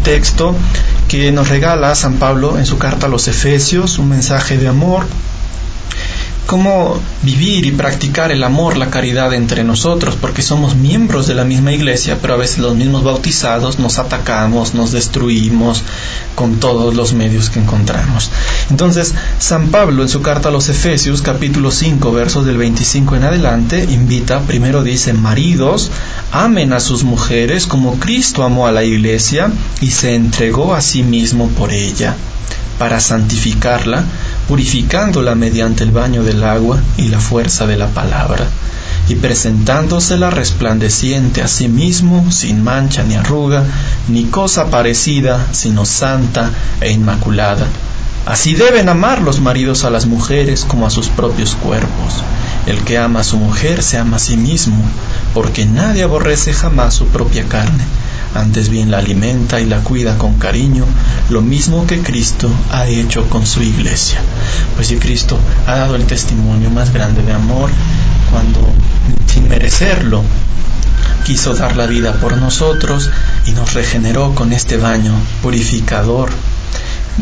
texto que nos regala San Pablo en su carta a los Efesios, un mensaje de amor cómo vivir y practicar el amor, la caridad entre nosotros, porque somos miembros de la misma iglesia, pero a veces los mismos bautizados nos atacamos, nos destruimos con todos los medios que encontramos. Entonces, San Pablo en su carta a los Efesios, capítulo 5, versos del 25 en adelante, invita, primero dice, maridos, amen a sus mujeres como Cristo amó a la iglesia y se entregó a sí mismo por ella, para santificarla, purificándola mediante el baño del agua y la fuerza de la palabra, y presentándosela resplandeciente a sí mismo, sin mancha ni arruga, ni cosa parecida, sino santa e inmaculada. Así deben amar los maridos a las mujeres como a sus propios cuerpos. El que ama a su mujer se ama a sí mismo, porque nadie aborrece jamás su propia carne antes bien la alimenta y la cuida con cariño, lo mismo que Cristo ha hecho con su iglesia. Pues si Cristo ha dado el testimonio más grande de amor cuando, sin merecerlo, quiso dar la vida por nosotros y nos regeneró con este baño purificador,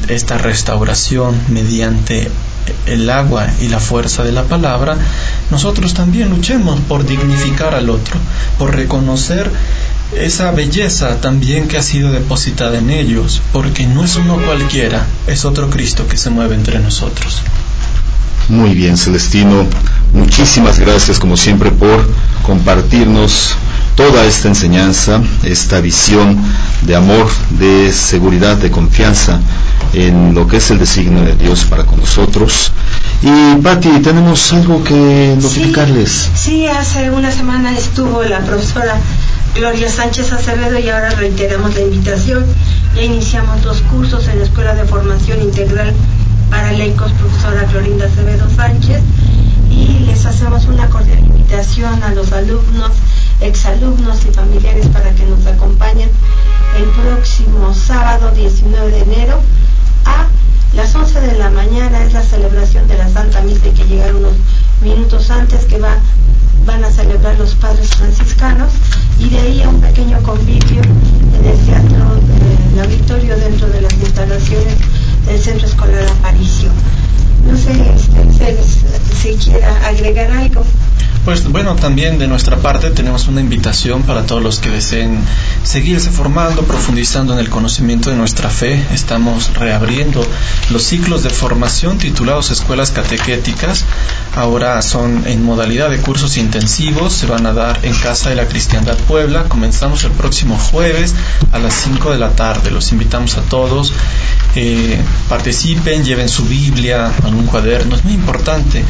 esta restauración mediante el agua y la fuerza de la palabra, nosotros también luchemos por dignificar al otro, por reconocer esa belleza también que ha sido depositada en ellos, porque no es uno cualquiera, es otro Cristo que se mueve entre nosotros. Muy bien, Celestino, muchísimas gracias como siempre por compartirnos toda esta enseñanza, esta visión de amor, de seguridad, de confianza en lo que es el designio de Dios para con nosotros. Y Patti, tenemos algo que notificarles. sí, hace una semana estuvo la profesora Gloria Sánchez Acevedo y ahora reiteramos la invitación. Ya iniciamos dos cursos en la Escuela de Formación Integral para Laicos, profesora Clorinda Acevedo Sánchez, y les hacemos una cordial invitación a los alumnos, exalumnos y familiares para que nos acompañen el próximo sábado 19 de enero a las 11 de la mañana es la celebración de la Santa Misa que llegar unos minutos antes que va van a celebrar los padres franciscanos y de ahí a un pequeño convivio en el Teatro de la Victoria dentro de las instalaciones del Centro Escolar Aparicio. No sé este, si quiera agregar algo. Pues bueno, también de nuestra parte tenemos una invitación para todos los que deseen seguirse formando, profundizando en el conocimiento de nuestra fe. Estamos reabriendo los ciclos de formación titulados Escuelas Catequéticas. Ahora son en modalidad de cursos intensivos, se van a dar en Casa de la Cristiandad Puebla. Comenzamos el próximo jueves a las 5 de la tarde. Los invitamos a todos. Eh, participen, lleven su Biblia, algún cuaderno. Es muy importante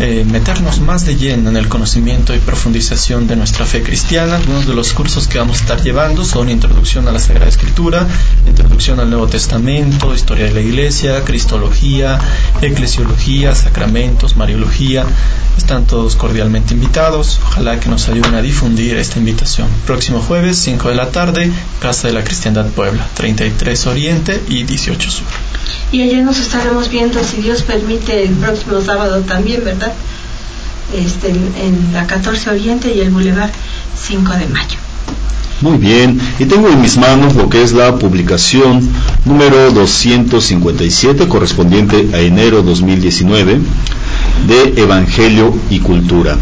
eh, meternos más de lleno en el conocimiento y profundización de nuestra fe cristiana. Algunos de los cursos que vamos a estar llevando son Introducción a la Sagrada Escritura, Introducción al Nuevo Testamento, Historia de la Iglesia, Cristología, Eclesiología, Sacramentos, Mariología. Están todos cordialmente invitados. Ojalá que nos ayuden a difundir esta invitación. Próximo jueves, 5 de la tarde, Casa de la Cristiandad Puebla, 33 Oriente y 18 mucho sur. Y allá nos estaremos viendo, si Dios permite, el próximo sábado también, ¿verdad? Este, en la 14 Oriente y el Boulevard 5 de Mayo. Muy bien, y tengo en mis manos lo que es la publicación número 257 correspondiente a enero 2019 de Evangelio y Cultura.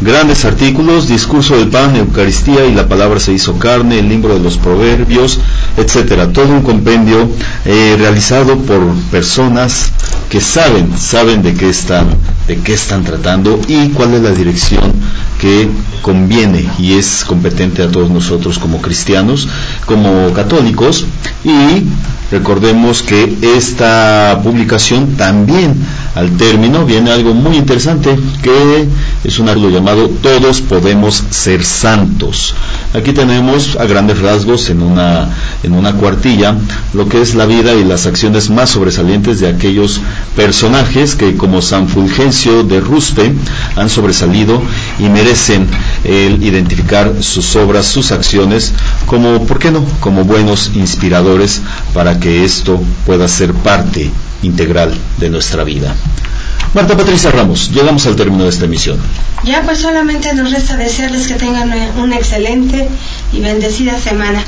Grandes artículos, discurso del pan, Eucaristía y la palabra se hizo carne, el libro de los proverbios, etcétera. Todo un compendio eh, realizado por personas que saben, saben de qué están, de qué están tratando y cuál es la dirección que conviene y es competente a todos nosotros como cristianos, como católicos y recordemos que esta publicación también al término viene algo muy interesante que es un artículo llamado Todos podemos ser santos. Aquí tenemos a grandes rasgos en una, en una cuartilla lo que es la vida y las acciones más sobresalientes de aquellos personajes que como San Fulgencio de Ruspe han sobresalido y merecen el identificar sus obras, sus acciones como, ¿por qué no?, como buenos inspiradores para que esto pueda ser parte integral de nuestra vida. Marta Patricia Ramos, llegamos al término de esta emisión. Ya pues solamente nos resta desearles que tengan una excelente y bendecida semana.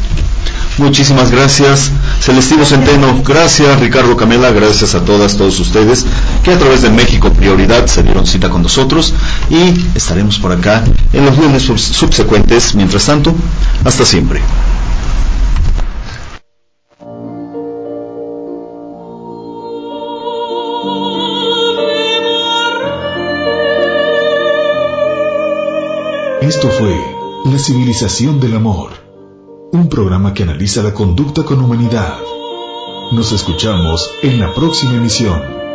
Muchísimas gracias, Celestino Centeno, gracias Ricardo Camela, gracias a todas, todos ustedes que a través de México Prioridad se dieron cita con nosotros y estaremos por acá en los lunes subsecuentes. Mientras tanto, hasta siempre. Esto fue La civilización del amor, un programa que analiza la conducta con humanidad. Nos escuchamos en la próxima emisión.